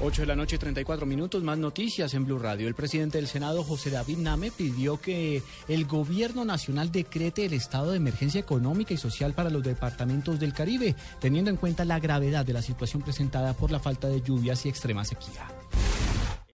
8 de la noche, 34 minutos, más noticias en Blue Radio. El presidente del Senado, José David Name, pidió que el gobierno nacional decrete el estado de emergencia económica y social para los departamentos del Caribe, teniendo en cuenta la gravedad de la situación presentada por la falta de lluvias y extrema sequía.